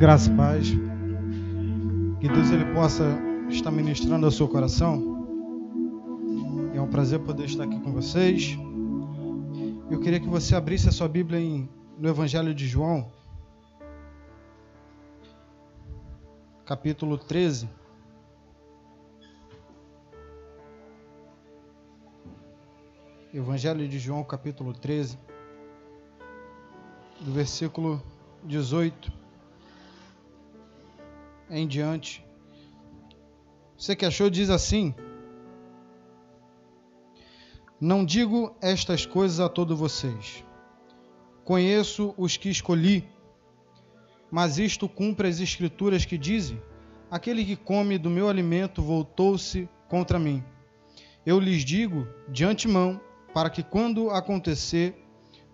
Graça e paz. Que Deus ele possa estar ministrando ao seu coração. É um prazer poder estar aqui com vocês. Eu queria que você abrisse a sua Bíblia em, no Evangelho de João, capítulo 13. Evangelho de João, capítulo 13, do versículo 18 em diante. Você que achou diz assim: Não digo estas coisas a todos vocês. Conheço os que escolhi, mas isto cumpre as escrituras que dizem: Aquele que come do meu alimento voltou-se contra mim. Eu lhes digo de antemão, para que quando acontecer,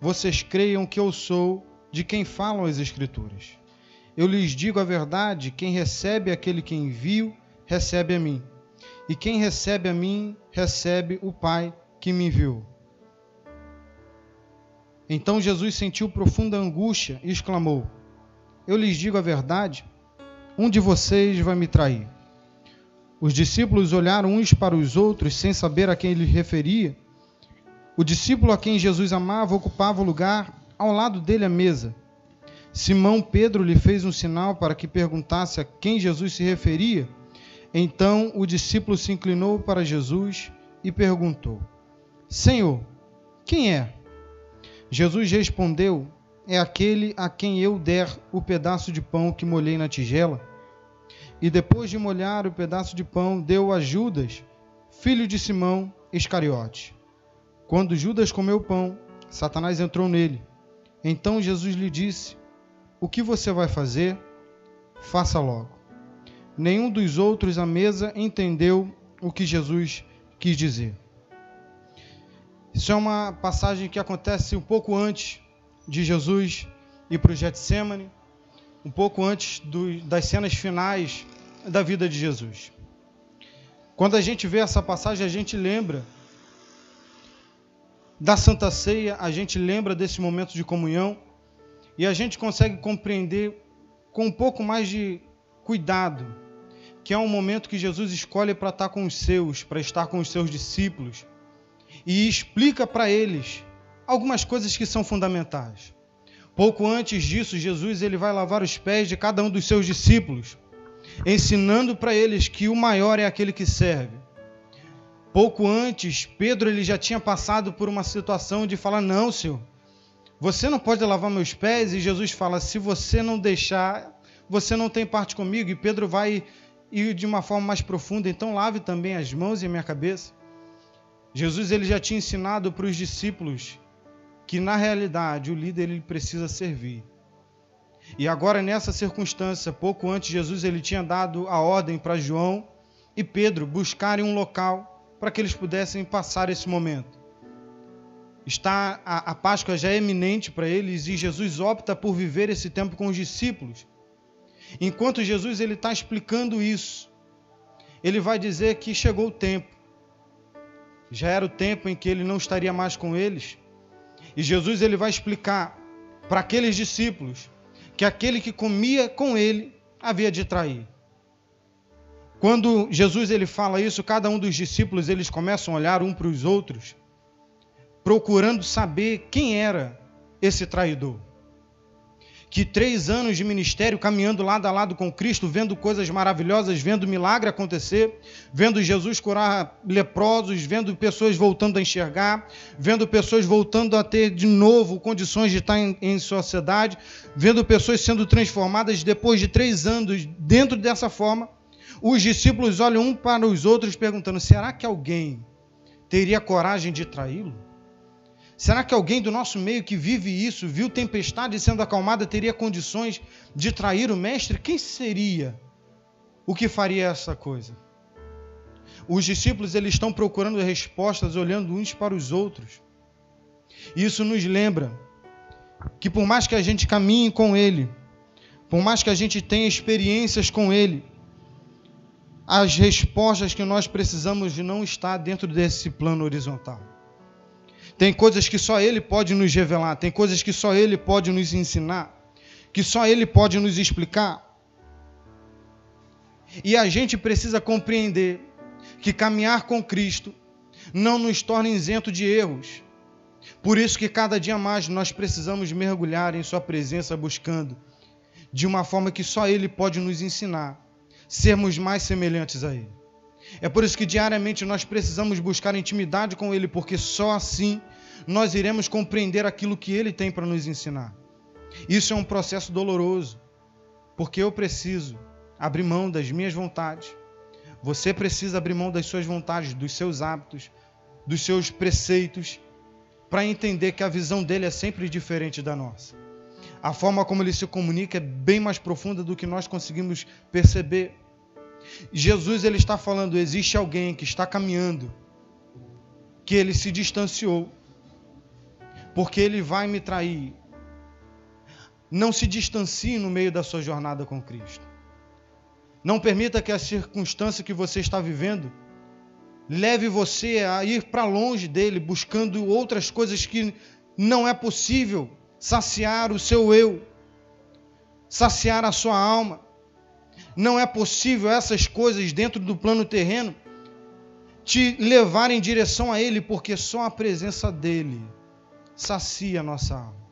vocês creiam que eu sou de quem falam as escrituras. Eu lhes digo a verdade: quem recebe aquele que envio, recebe a mim. E quem recebe a mim, recebe o Pai que me enviou. Então Jesus sentiu profunda angústia e exclamou: Eu lhes digo a verdade: um de vocês vai me trair. Os discípulos olharam uns para os outros sem saber a quem ele referia. O discípulo a quem Jesus amava ocupava o lugar ao lado dele à mesa. Simão Pedro lhe fez um sinal para que perguntasse a quem Jesus se referia. Então o discípulo se inclinou para Jesus e perguntou: Senhor, quem é? Jesus respondeu: É aquele a quem eu der o pedaço de pão que molhei na tigela. E depois de molhar o pedaço de pão, deu a Judas, filho de Simão Iscariote. Quando Judas comeu o pão, Satanás entrou nele. Então Jesus lhe disse: o que você vai fazer, faça logo. Nenhum dos outros à mesa entendeu o que Jesus quis dizer. Isso é uma passagem que acontece um pouco antes de Jesus ir para o Getsemane, um pouco antes do, das cenas finais da vida de Jesus. Quando a gente vê essa passagem, a gente lembra da Santa Ceia, a gente lembra desse momento de comunhão, e a gente consegue compreender com um pouco mais de cuidado que é um momento que Jesus escolhe para estar com os seus, para estar com os seus discípulos e explica para eles algumas coisas que são fundamentais. Pouco antes disso, Jesus ele vai lavar os pés de cada um dos seus discípulos, ensinando para eles que o maior é aquele que serve. Pouco antes, Pedro ele já tinha passado por uma situação de falar: "Não, Senhor, você não pode lavar meus pés? E Jesus fala: Se você não deixar, você não tem parte comigo. E Pedro vai ir de uma forma mais profunda, então lave também as mãos e a minha cabeça. Jesus ele já tinha ensinado para os discípulos que na realidade o líder ele precisa servir. E agora nessa circunstância, pouco antes Jesus ele tinha dado a ordem para João e Pedro buscarem um local para que eles pudessem passar esse momento está a, a Páscoa já é eminente para eles e Jesus opta por viver esse tempo com os discípulos. Enquanto Jesus ele está explicando isso, ele vai dizer que chegou o tempo. Já era o tempo em que ele não estaria mais com eles. E Jesus ele vai explicar para aqueles discípulos que aquele que comia com ele havia de trair. Quando Jesus ele fala isso, cada um dos discípulos eles começam a olhar um para os outros procurando saber quem era esse traidor. Que três anos de ministério caminhando lado a lado com Cristo, vendo coisas maravilhosas, vendo milagre acontecer, vendo Jesus curar leprosos, vendo pessoas voltando a enxergar, vendo pessoas voltando a ter de novo condições de estar em, em sociedade, vendo pessoas sendo transformadas depois de três anos dentro dessa forma. Os discípulos olham um para os outros perguntando: será que alguém teria coragem de traí-lo? Será que alguém do nosso meio que vive isso, viu tempestade sendo acalmada, teria condições de trair o mestre? Quem seria o que faria essa coisa? Os discípulos eles estão procurando respostas olhando uns para os outros. Isso nos lembra que por mais que a gente caminhe com ele, por mais que a gente tenha experiências com ele, as respostas que nós precisamos não estar dentro desse plano horizontal. Tem coisas que só Ele pode nos revelar, tem coisas que só Ele pode nos ensinar, que só Ele pode nos explicar. E a gente precisa compreender que caminhar com Cristo não nos torna isento de erros. Por isso que cada dia mais nós precisamos mergulhar em Sua presença buscando, de uma forma que só Ele pode nos ensinar, sermos mais semelhantes a Ele. É por isso que diariamente nós precisamos buscar intimidade com Ele, porque só assim nós iremos compreender aquilo que Ele tem para nos ensinar. Isso é um processo doloroso, porque eu preciso abrir mão das minhas vontades. Você precisa abrir mão das suas vontades, dos seus hábitos, dos seus preceitos, para entender que a visão dele é sempre diferente da nossa. A forma como ele se comunica é bem mais profunda do que nós conseguimos perceber. Jesus ele está falando, existe alguém que está caminhando, que ele se distanciou, porque ele vai me trair. Não se distancie no meio da sua jornada com Cristo. Não permita que a circunstância que você está vivendo leve você a ir para longe dele, buscando outras coisas que não é possível saciar o seu eu, saciar a sua alma. Não é possível essas coisas dentro do plano terreno te levar em direção a ele, porque só a presença dele sacia a nossa alma.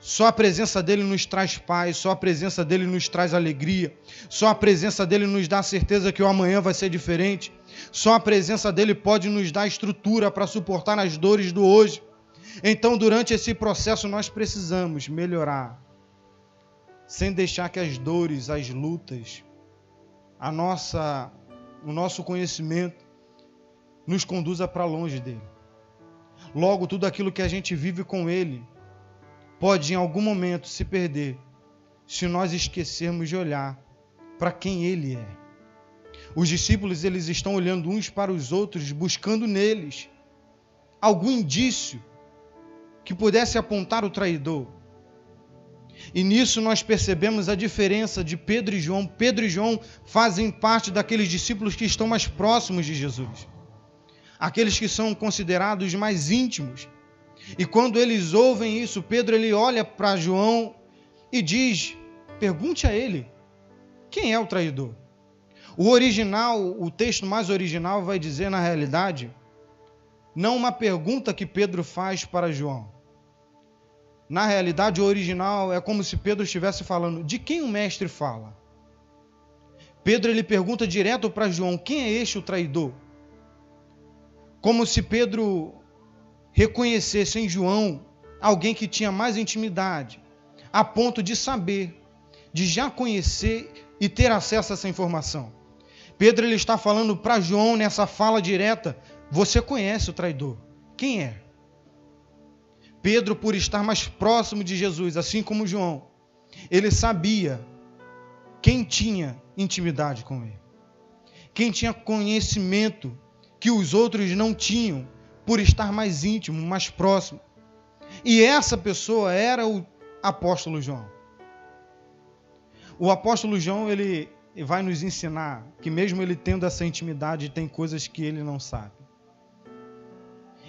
Só a presença dele nos traz paz, só a presença dele nos traz alegria, só a presença dele nos dá a certeza que o amanhã vai ser diferente. Só a presença dele pode nos dar estrutura para suportar as dores do hoje. Então, durante esse processo, nós precisamos melhorar, sem deixar que as dores, as lutas, a nossa, o nosso conhecimento nos conduza para longe dele. Logo, tudo aquilo que a gente vive com ele pode em algum momento se perder se nós esquecermos de olhar para quem ele é. Os discípulos eles estão olhando uns para os outros, buscando neles algum indício que pudesse apontar o traidor. E nisso nós percebemos a diferença de Pedro e João. Pedro e João fazem parte daqueles discípulos que estão mais próximos de Jesus, aqueles que são considerados mais íntimos. E quando eles ouvem isso, Pedro ele olha para João e diz: pergunte a ele, quem é o traidor? O original, o texto mais original vai dizer na realidade, não uma pergunta que Pedro faz para João. Na realidade, o original é como se Pedro estivesse falando: de quem o mestre fala? Pedro ele pergunta direto para João: quem é este o traidor? Como se Pedro reconhecesse em João alguém que tinha mais intimidade, a ponto de saber, de já conhecer e ter acesso a essa informação. Pedro ele está falando para João nessa fala direta: você conhece o traidor. Quem é? Pedro, por estar mais próximo de Jesus, assim como João, ele sabia quem tinha intimidade com ele, quem tinha conhecimento que os outros não tinham por estar mais íntimo, mais próximo. E essa pessoa era o apóstolo João. O apóstolo João, ele vai nos ensinar que mesmo ele tendo essa intimidade, tem coisas que ele não sabe.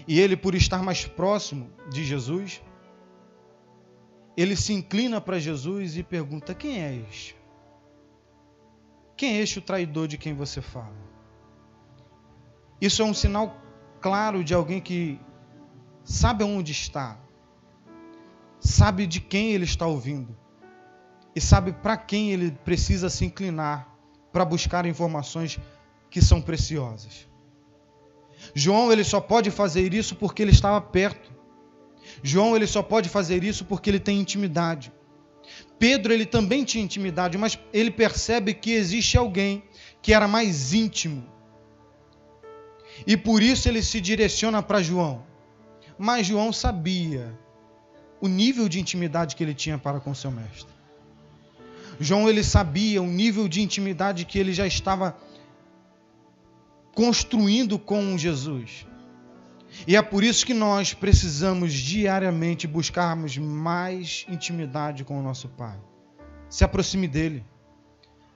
E ele, por estar mais próximo de Jesus, ele se inclina para Jesus e pergunta: Quem é este? Quem é este o traidor de quem você fala? Isso é um sinal claro de alguém que sabe onde está, sabe de quem ele está ouvindo e sabe para quem ele precisa se inclinar para buscar informações que são preciosas. João ele só pode fazer isso porque ele estava perto. João ele só pode fazer isso porque ele tem intimidade. Pedro ele também tinha intimidade, mas ele percebe que existe alguém que era mais íntimo, e por isso ele se direciona para João. Mas João sabia o nível de intimidade que ele tinha para com seu mestre. João ele sabia o nível de intimidade que ele já estava construindo com Jesus. E é por isso que nós precisamos diariamente buscarmos mais intimidade com o nosso Pai. Se aproxime dele.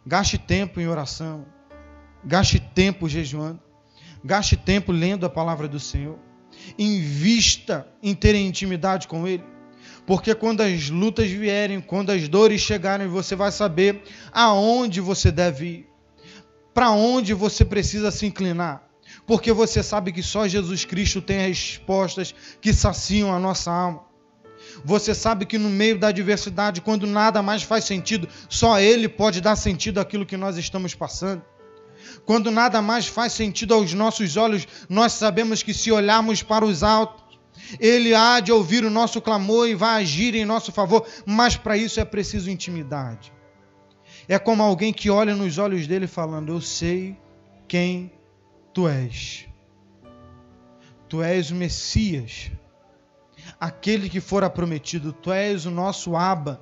Gaste tempo em oração. Gaste tempo jejuando. Gaste tempo lendo a palavra do Senhor. Invista em ter intimidade com Ele. Porque quando as lutas vierem, quando as dores chegarem, você vai saber aonde você deve ir, para onde você precisa se inclinar. Porque você sabe que só Jesus Cristo tem respostas que saciam a nossa alma. Você sabe que no meio da adversidade, quando nada mais faz sentido, só Ele pode dar sentido àquilo que nós estamos passando. Quando nada mais faz sentido aos nossos olhos, nós sabemos que se olharmos para os altos, Ele há de ouvir o nosso clamor e vai agir em nosso favor, mas para isso é preciso intimidade. É como alguém que olha nos olhos dele falando: Eu sei quem tu és. Tu és o Messias aquele que fora prometido. Tu és o nosso Aba.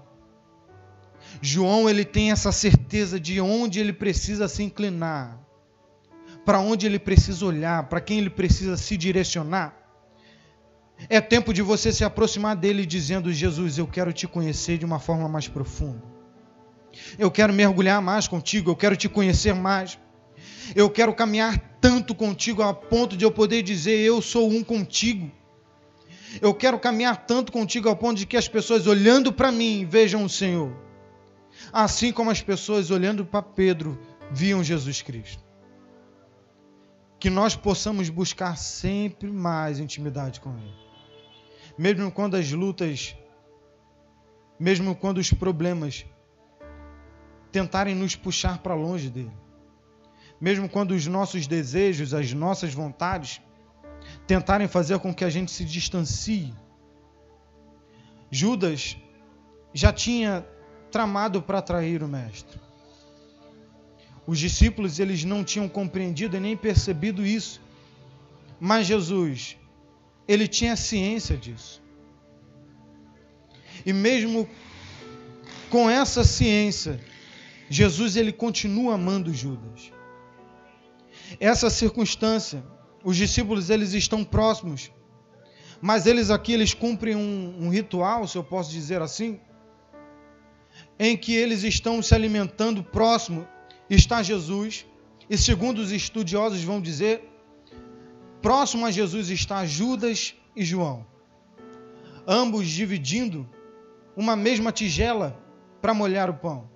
João ele tem essa certeza de onde ele precisa se inclinar, para onde ele precisa olhar, para quem ele precisa se direcionar. É tempo de você se aproximar dele dizendo: Jesus, eu quero te conhecer de uma forma mais profunda. Eu quero mergulhar mais contigo, eu quero te conhecer mais. Eu quero caminhar tanto contigo a ponto de eu poder dizer: Eu sou um contigo. Eu quero caminhar tanto contigo ao ponto de que as pessoas olhando para mim vejam o Senhor. Assim como as pessoas olhando para Pedro viam Jesus Cristo. Que nós possamos buscar sempre mais intimidade com Ele. Mesmo quando as lutas, mesmo quando os problemas tentarem nos puxar para longe dele. Mesmo quando os nossos desejos, as nossas vontades tentarem fazer com que a gente se distancie. Judas já tinha tramado para trair o mestre. Os discípulos eles não tinham compreendido e nem percebido isso. Mas Jesus, ele tinha ciência disso. E mesmo com essa ciência, Jesus ele continua amando Judas. Essa circunstância os discípulos eles estão próximos, mas eles aqui eles cumprem um, um ritual, se eu posso dizer assim, em que eles estão se alimentando próximo está Jesus e segundo os estudiosos vão dizer, próximo a Jesus está Judas e João, ambos dividindo uma mesma tigela para molhar o pão.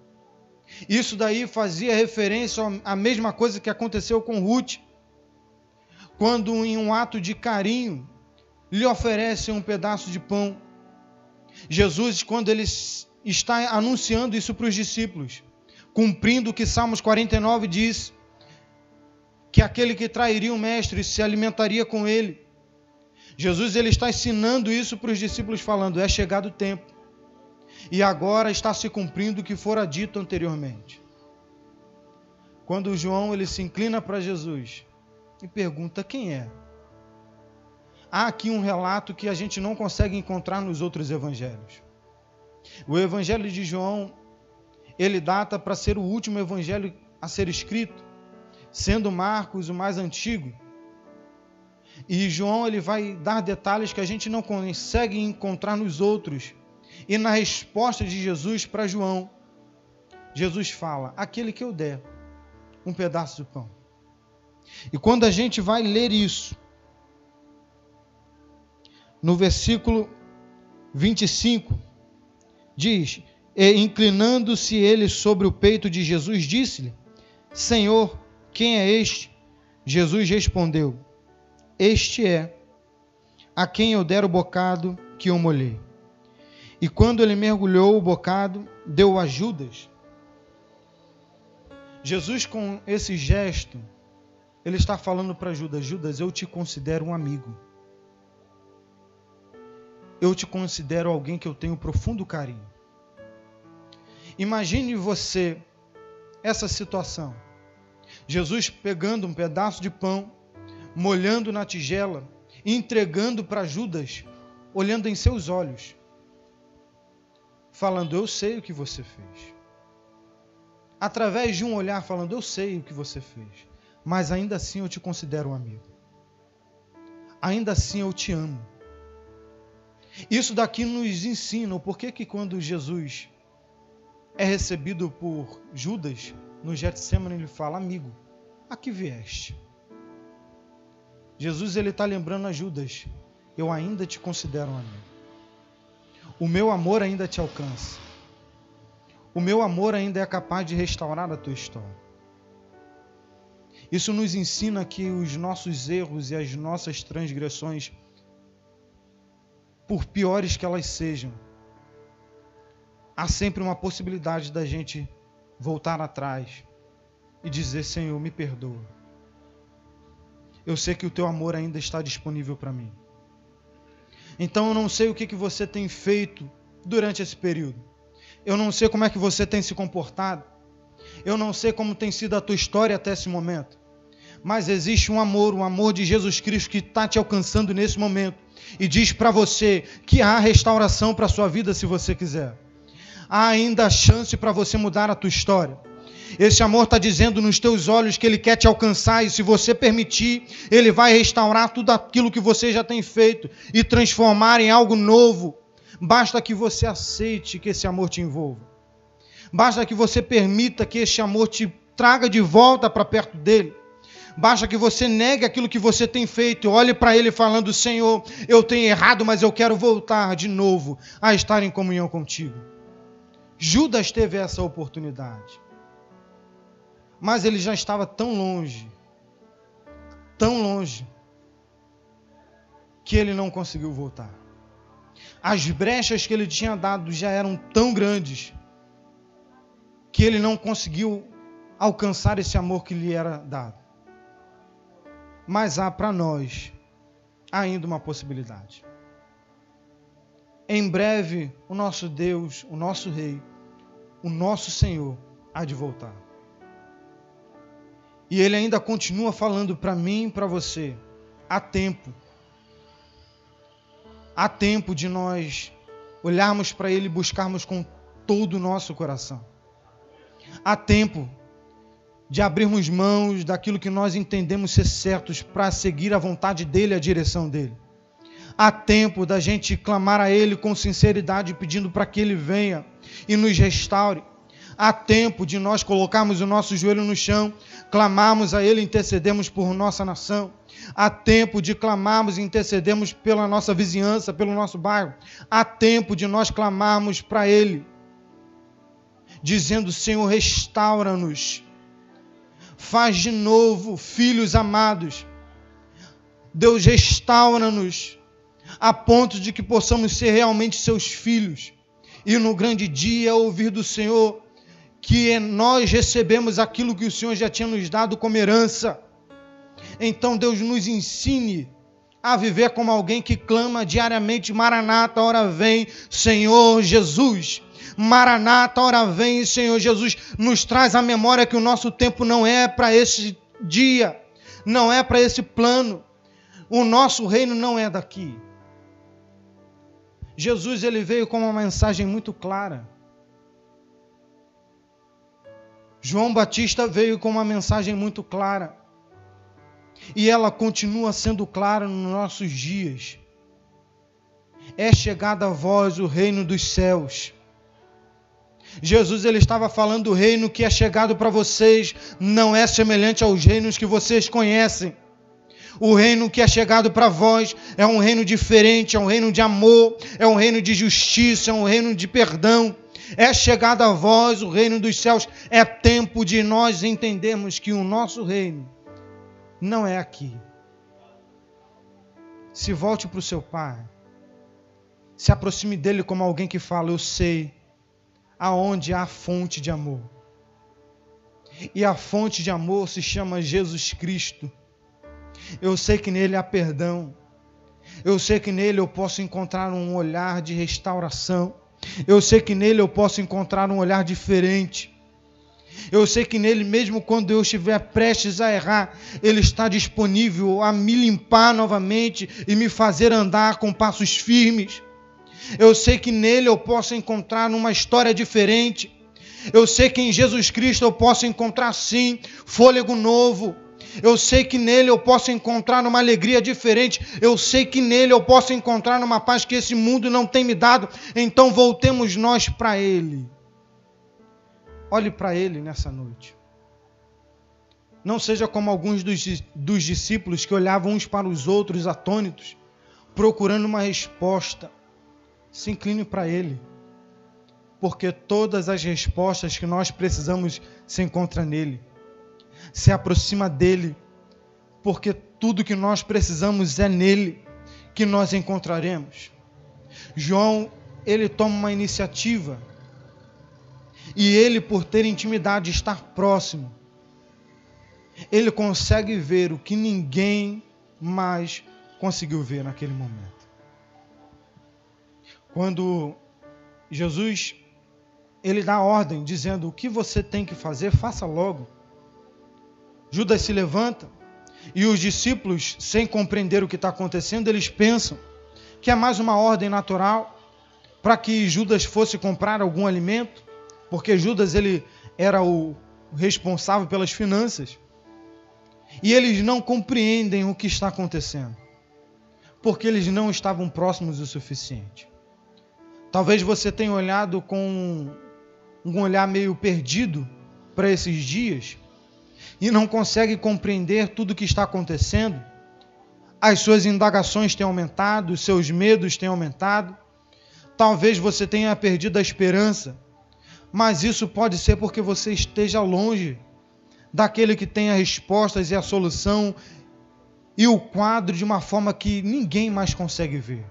Isso daí fazia referência à mesma coisa que aconteceu com Ruth quando em um ato de carinho lhe oferecem um pedaço de pão. Jesus, quando ele está anunciando isso para os discípulos, cumprindo o que Salmos 49 diz, que aquele que trairia o mestre se alimentaria com ele. Jesus ele está ensinando isso para os discípulos falando: é chegado o tempo. E agora está se cumprindo o que fora dito anteriormente. Quando João ele se inclina para Jesus, e pergunta quem é. Há aqui um relato que a gente não consegue encontrar nos outros evangelhos. O evangelho de João, ele data para ser o último evangelho a ser escrito, sendo Marcos o mais antigo. E João ele vai dar detalhes que a gente não consegue encontrar nos outros. E na resposta de Jesus para João, Jesus fala: Aquele que eu der um pedaço de pão. E quando a gente vai ler isso, no versículo 25, diz: E inclinando-se ele sobre o peito de Jesus, disse-lhe: Senhor, quem é este? Jesus respondeu: Este é a quem eu der o bocado que eu molhei. E quando ele mergulhou o bocado, deu a Judas. Jesus, com esse gesto, ele está falando para Judas: Judas, eu te considero um amigo. Eu te considero alguém que eu tenho profundo carinho. Imagine você essa situação. Jesus pegando um pedaço de pão, molhando na tigela, entregando para Judas, olhando em seus olhos, falando: Eu sei o que você fez. Através de um olhar, falando: Eu sei o que você fez mas ainda assim eu te considero um amigo. Ainda assim eu te amo. Isso daqui nos ensina o porquê que quando Jesus é recebido por Judas no Getsemane, ele fala: Amigo, a que vieste? Jesus ele está lembrando a Judas: Eu ainda te considero um amigo. O meu amor ainda te alcança. O meu amor ainda é capaz de restaurar a tua história. Isso nos ensina que os nossos erros e as nossas transgressões, por piores que elas sejam, há sempre uma possibilidade da gente voltar atrás e dizer: Senhor, me perdoa. Eu sei que o teu amor ainda está disponível para mim. Então eu não sei o que, que você tem feito durante esse período. Eu não sei como é que você tem se comportado. Eu não sei como tem sido a tua história até esse momento. Mas existe um amor, um amor de Jesus Cristo que está te alcançando nesse momento. E diz para você que há restauração para a sua vida se você quiser. Há ainda chance para você mudar a tua história. Esse amor está dizendo nos teus olhos que Ele quer te alcançar, e se você permitir, Ele vai restaurar tudo aquilo que você já tem feito e transformar em algo novo. Basta que você aceite que esse amor te envolva. Basta que você permita que esse amor te traga de volta para perto dele. Basta que você negue aquilo que você tem feito olhe para ele falando: Senhor, eu tenho errado, mas eu quero voltar de novo a estar em comunhão contigo. Judas teve essa oportunidade. Mas ele já estava tão longe, tão longe, que ele não conseguiu voltar. As brechas que ele tinha dado já eram tão grandes que ele não conseguiu alcançar esse amor que lhe era dado. Mas há para nós ainda uma possibilidade. Em breve, o nosso Deus, o nosso Rei, o nosso Senhor há de voltar. E ele ainda continua falando para mim e para você: há tempo. Há tempo de nós olharmos para ele e buscarmos com todo o nosso coração. Há tempo de abrirmos mãos daquilo que nós entendemos ser certos para seguir a vontade dele, a direção dele. Há tempo da gente clamar a ele com sinceridade, pedindo para que ele venha e nos restaure. Há tempo de nós colocarmos o nosso joelho no chão, clamarmos a Ele, intercedemos por nossa nação. Há tempo de clamarmos e intercedermos pela nossa vizinhança, pelo nosso bairro. Há tempo de nós clamarmos para Ele, dizendo: Senhor, restaura-nos. Faz de novo, filhos amados. Deus, restaura-nos, a ponto de que possamos ser realmente seus filhos. E no grande dia ouvir do Senhor que nós recebemos aquilo que o Senhor já tinha nos dado como herança. Então Deus nos ensine a viver como alguém que clama diariamente: Maranata, hora vem, Senhor Jesus. Maranata, hora vem, Senhor Jesus. Nos traz a memória que o nosso tempo não é para esse dia, não é para esse plano. O nosso reino não é daqui. Jesus ele veio com uma mensagem muito clara. João Batista veio com uma mensagem muito clara. E ela continua sendo clara nos nossos dias. É chegada a vós o reino dos céus. Jesus ele estava falando do reino que é chegado para vocês, não é semelhante aos reinos que vocês conhecem. O reino que é chegado para vós é um reino diferente, é um reino de amor, é um reino de justiça, é um reino de perdão, é chegado a vós o reino dos céus. É tempo de nós entendermos que o nosso reino não é aqui. Se volte para o seu pai. Se aproxime dele como alguém que fala: Eu sei aonde há fonte de amor. E a fonte de amor se chama Jesus Cristo. Eu sei que nele há perdão. Eu sei que nele eu posso encontrar um olhar de restauração. Eu sei que nele eu posso encontrar um olhar diferente. Eu sei que nele, mesmo quando eu estiver prestes a errar, ele está disponível a me limpar novamente e me fazer andar com passos firmes. Eu sei que nele eu posso encontrar uma história diferente. Eu sei que em Jesus Cristo eu posso encontrar sim fôlego novo. Eu sei que nele eu posso encontrar uma alegria diferente. Eu sei que nele eu posso encontrar uma paz que esse mundo não tem me dado. Então voltemos nós para ele. Olhe para ele nessa noite. Não seja como alguns dos, dos discípulos que olhavam uns para os outros atônitos, procurando uma resposta. se incline para Ele, porque todas as respostas que nós precisamos se encontram nele. Se aproxima dele, porque tudo que nós precisamos é nele que nós encontraremos. João, ele toma uma iniciativa e ele, por ter intimidade, estar próximo, ele consegue ver o que ninguém mais conseguiu ver naquele momento. Quando Jesus ele dá ordem dizendo o que você tem que fazer, faça logo. Judas se levanta e os discípulos, sem compreender o que está acontecendo, eles pensam que é mais uma ordem natural para que Judas fosse comprar algum alimento, porque Judas ele era o responsável pelas finanças. E eles não compreendem o que está acontecendo, porque eles não estavam próximos o suficiente. Talvez você tenha olhado com um olhar meio perdido para esses dias e não consegue compreender tudo o que está acontecendo. As suas indagações têm aumentado, os seus medos têm aumentado. Talvez você tenha perdido a esperança, mas isso pode ser porque você esteja longe daquele que tem as respostas e a solução e o quadro de uma forma que ninguém mais consegue ver.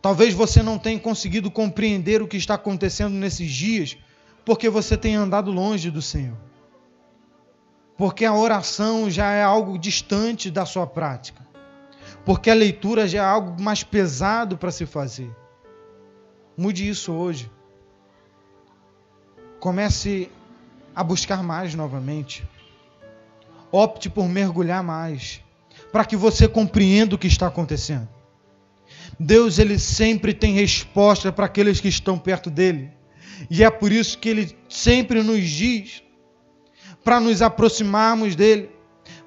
Talvez você não tenha conseguido compreender o que está acontecendo nesses dias, porque você tem andado longe do Senhor. Porque a oração já é algo distante da sua prática. Porque a leitura já é algo mais pesado para se fazer. Mude isso hoje. Comece a buscar mais novamente. Opte por mergulhar mais, para que você compreenda o que está acontecendo. Deus ele sempre tem resposta para aqueles que estão perto dele. E é por isso que ele sempre nos diz para nos aproximarmos dele,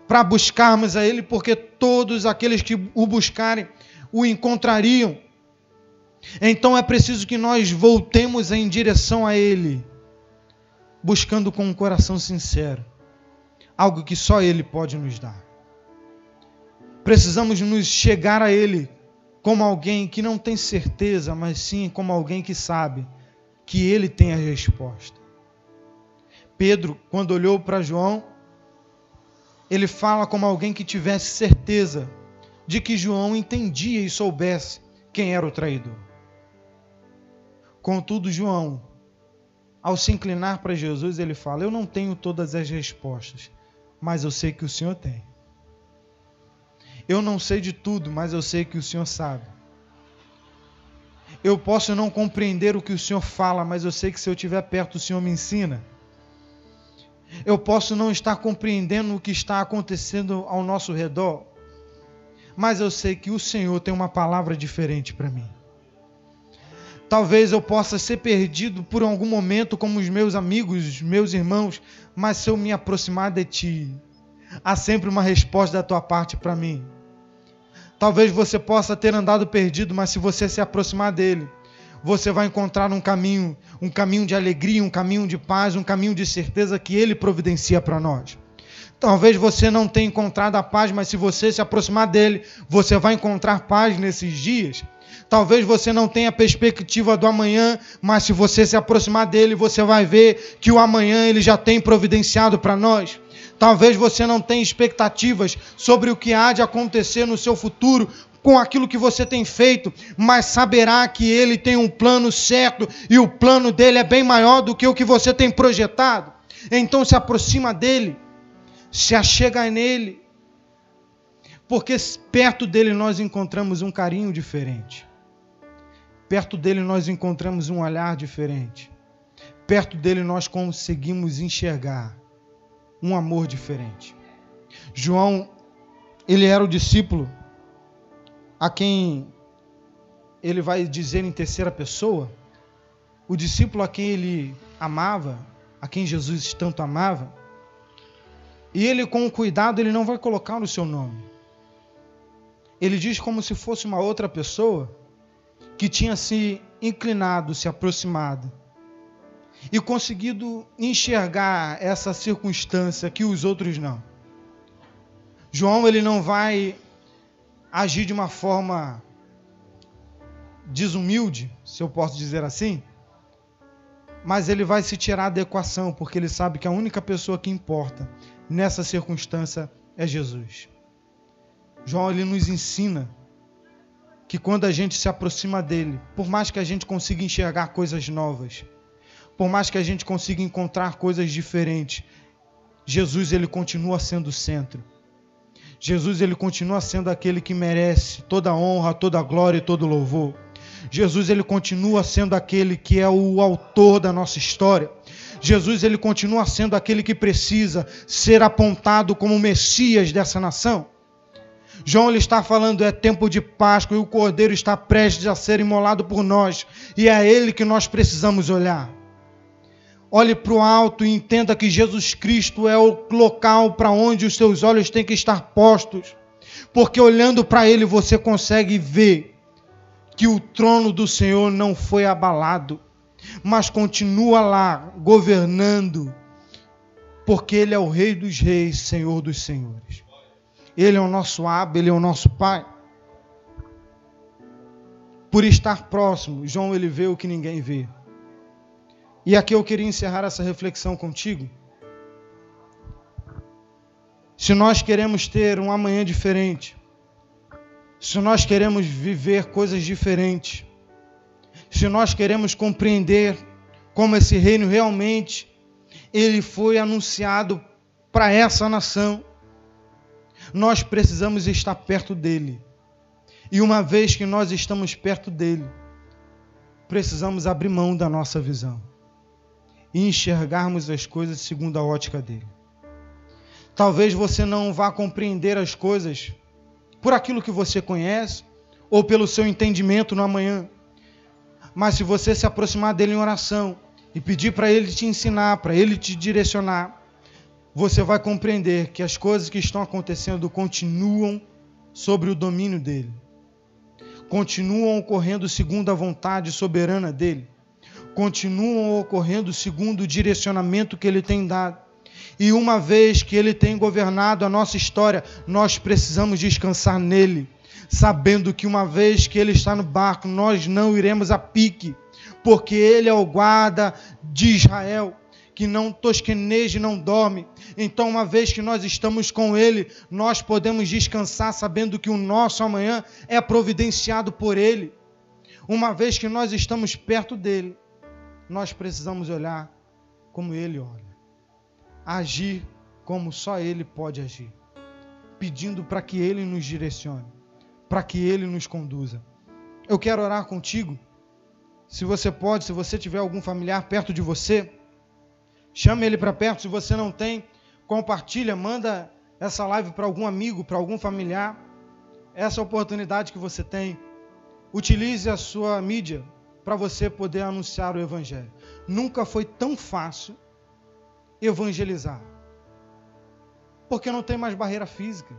para buscarmos a ele, porque todos aqueles que o buscarem o encontrariam. Então é preciso que nós voltemos em direção a ele, buscando com um coração sincero, algo que só ele pode nos dar. Precisamos nos chegar a ele como alguém que não tem certeza, mas sim como alguém que sabe que ele tem a resposta. Pedro, quando olhou para João, ele fala como alguém que tivesse certeza de que João entendia e soubesse quem era o traidor. Contudo, João, ao se inclinar para Jesus, ele fala: Eu não tenho todas as respostas, mas eu sei que o Senhor tem. Eu não sei de tudo, mas eu sei que o Senhor sabe. Eu posso não compreender o que o Senhor fala, mas eu sei que se eu estiver perto, o Senhor me ensina. Eu posso não estar compreendendo o que está acontecendo ao nosso redor, mas eu sei que o Senhor tem uma palavra diferente para mim. Talvez eu possa ser perdido por algum momento, como os meus amigos, os meus irmãos, mas se eu me aproximar de Ti, há sempre uma resposta da Tua parte para mim. Talvez você possa ter andado perdido, mas se você se aproximar dele, você vai encontrar um caminho, um caminho de alegria, um caminho de paz, um caminho de certeza que ele providencia para nós. Talvez você não tenha encontrado a paz, mas se você se aproximar dele, você vai encontrar paz nesses dias. Talvez você não tenha perspectiva do amanhã, mas se você se aproximar dele, você vai ver que o amanhã ele já tem providenciado para nós. Talvez você não tenha expectativas sobre o que há de acontecer no seu futuro com aquilo que você tem feito, mas saberá que ele tem um plano certo e o plano dele é bem maior do que o que você tem projetado. Então se aproxima dele, se achega nele, porque perto dele nós encontramos um carinho diferente. Perto dele nós encontramos um olhar diferente. Perto dele nós conseguimos enxergar um amor diferente. João, ele era o discípulo a quem ele vai dizer em terceira pessoa, o discípulo a quem ele amava, a quem Jesus tanto amava, e ele com cuidado ele não vai colocar o seu nome. Ele diz como se fosse uma outra pessoa que tinha se inclinado, se aproximado e conseguido enxergar essa circunstância que os outros não. João ele não vai agir de uma forma desumilde, se eu posso dizer assim, mas ele vai se tirar da equação, porque ele sabe que a única pessoa que importa nessa circunstância é Jesus. João ele nos ensina que quando a gente se aproxima dele, por mais que a gente consiga enxergar coisas novas, por mais que a gente consiga encontrar coisas diferentes, Jesus ele continua sendo o centro. Jesus ele continua sendo aquele que merece toda honra, toda glória e todo louvor. Jesus ele continua sendo aquele que é o autor da nossa história. Jesus ele continua sendo aquele que precisa ser apontado como Messias dessa nação. João ele está falando é tempo de Páscoa e o Cordeiro está prestes a ser imolado por nós e é a ele que nós precisamos olhar. Olhe para o alto e entenda que Jesus Cristo é o local para onde os seus olhos têm que estar postos, porque olhando para ele você consegue ver que o trono do Senhor não foi abalado, mas continua lá governando, porque Ele é o Rei dos Reis, Senhor dos Senhores. Ele é o nosso Abba, Ele é o nosso Pai. Por estar próximo, João ele vê o que ninguém vê. E aqui eu queria encerrar essa reflexão contigo. Se nós queremos ter um amanhã diferente, se nós queremos viver coisas diferentes, se nós queremos compreender como esse reino realmente ele foi anunciado para essa nação, nós precisamos estar perto dele. E uma vez que nós estamos perto dele, precisamos abrir mão da nossa visão e enxergarmos as coisas segundo a ótica dele. Talvez você não vá compreender as coisas por aquilo que você conhece ou pelo seu entendimento no amanhã. Mas se você se aproximar dele em oração e pedir para ele te ensinar, para ele te direcionar, você vai compreender que as coisas que estão acontecendo continuam sobre o domínio dele. Continuam ocorrendo segundo a vontade soberana dele. Continuam ocorrendo segundo o direcionamento que ele tem dado. E uma vez que Ele tem governado a nossa história, nós precisamos descansar nele, sabendo que uma vez que Ele está no barco, nós não iremos a pique, porque Ele é o guarda de Israel, que não tosqueneja e não dorme. Então, uma vez que nós estamos com Ele, nós podemos descansar sabendo que o nosso amanhã é providenciado por Ele. Uma vez que nós estamos perto dele, nós precisamos olhar como Ele olha agir como só Ele pode agir, pedindo para que Ele nos direcione, para que Ele nos conduza. Eu quero orar contigo. Se você pode, se você tiver algum familiar perto de você, chame ele para perto. Se você não tem, compartilha, manda essa live para algum amigo, para algum familiar. Essa oportunidade que você tem. Utilize a sua mídia para você poder anunciar o Evangelho. Nunca foi tão fácil evangelizar. Porque não tem mais barreira física.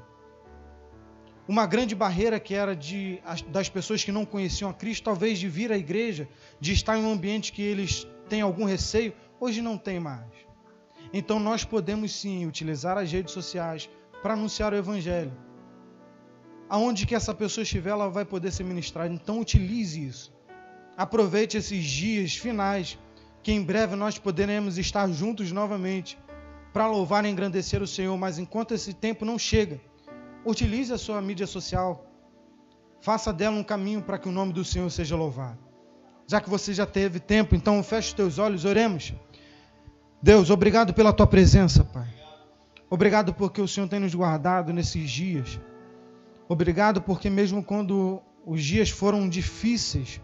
Uma grande barreira que era de, das pessoas que não conheciam a Cristo, talvez de vir à igreja, de estar em um ambiente que eles têm algum receio, hoje não tem mais. Então nós podemos sim utilizar as redes sociais para anunciar o Evangelho. Aonde que essa pessoa estiver, ela vai poder ser ministrada. Então utilize isso. Aproveite esses dias finais que em breve nós poderemos estar juntos novamente para louvar e engrandecer o Senhor, mas enquanto esse tempo não chega, utilize a sua mídia social, faça dela um caminho para que o nome do Senhor seja louvado. Já que você já teve tempo, então feche os teus olhos, oremos. Deus, obrigado pela tua presença, Pai. Obrigado porque o Senhor tem nos guardado nesses dias. Obrigado porque mesmo quando os dias foram difíceis,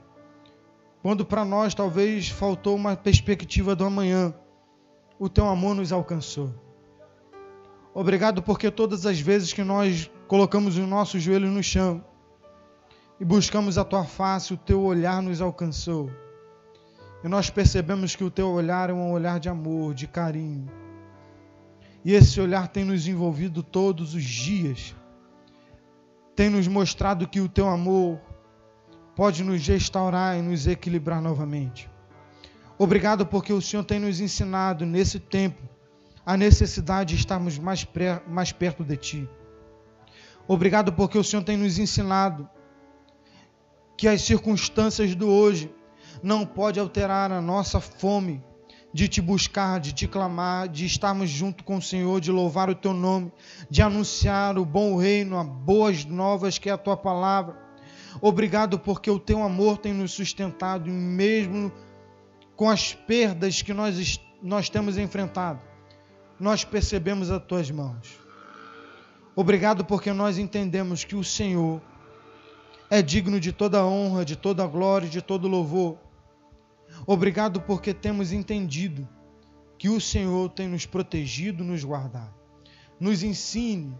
quando para nós talvez faltou uma perspectiva do amanhã, o teu amor nos alcançou. Obrigado porque todas as vezes que nós colocamos os nossos joelhos no chão e buscamos a tua face, o teu olhar nos alcançou. E nós percebemos que o teu olhar é um olhar de amor, de carinho. E esse olhar tem nos envolvido todos os dias. Tem nos mostrado que o teu amor pode nos restaurar e nos equilibrar novamente. Obrigado porque o Senhor tem nos ensinado nesse tempo a necessidade de estarmos mais, pré, mais perto de Ti. Obrigado porque o Senhor tem nos ensinado que as circunstâncias do hoje não pode alterar a nossa fome de te buscar, de te clamar, de estarmos junto com o Senhor, de louvar o teu nome, de anunciar o bom reino, as boas novas que é a tua palavra. Obrigado porque o teu amor tem nos sustentado, mesmo com as perdas que nós, nós temos enfrentado. Nós percebemos as tuas mãos. Obrigado porque nós entendemos que o Senhor é digno de toda honra, de toda glória, de todo louvor. Obrigado porque temos entendido que o Senhor tem nos protegido, nos guardado. Nos ensine,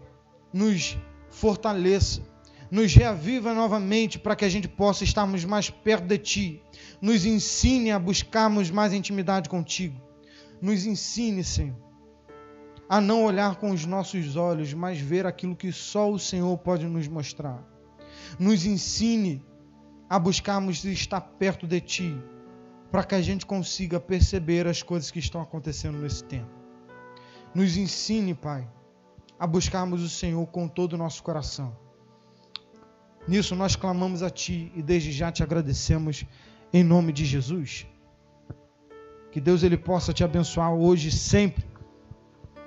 nos fortaleça, nos reaviva novamente para que a gente possa estarmos mais perto de Ti. Nos ensine a buscarmos mais intimidade contigo. Nos ensine, Senhor, a não olhar com os nossos olhos, mas ver aquilo que só o Senhor pode nos mostrar. Nos ensine a buscarmos estar perto de Ti para que a gente consiga perceber as coisas que estão acontecendo nesse tempo. Nos ensine, Pai, a buscarmos o Senhor com todo o nosso coração. Nisso nós clamamos a Ti e desde já te agradecemos em nome de Jesus. Que Deus ele possa te abençoar hoje e sempre